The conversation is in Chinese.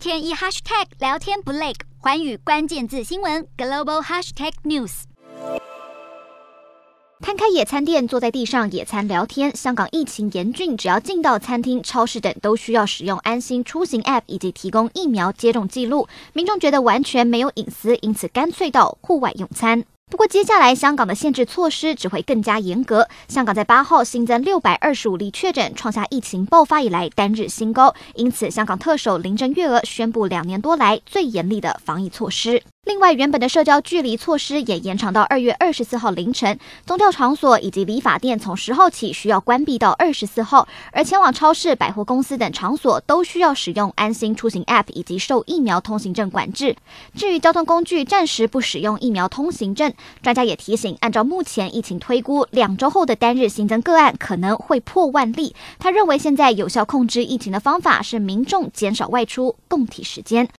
天一 hashtag 聊天不累，寰宇关键字新闻 global hashtag news。摊开野餐垫，坐在地上野餐聊天。香港疫情严峻，只要进到餐厅、超市等，都需要使用安心出行 App 以及提供疫苗接种记录。民众觉得完全没有隐私，因此干脆到户外用餐。不过，接下来香港的限制措施只会更加严格。香港在八号新增六百二十五例确诊，创下疫情爆发以来单日新高。因此，香港特首林郑月娥宣布两年多来最严厉的防疫措施。另外，原本的社交距离措施也延长到二月二十四号凌晨。宗教场所以及理发店从十号起需要关闭到二十四号，而前往超市、百货公司等场所都需要使用安心出行 App 以及受疫苗通行证管制。至于交通工具，暂时不使用疫苗通行证。专家也提醒，按照目前疫情推估，两周后的单日新增个案可能会破万例。他认为，现在有效控制疫情的方法是民众减少外出，共体时间。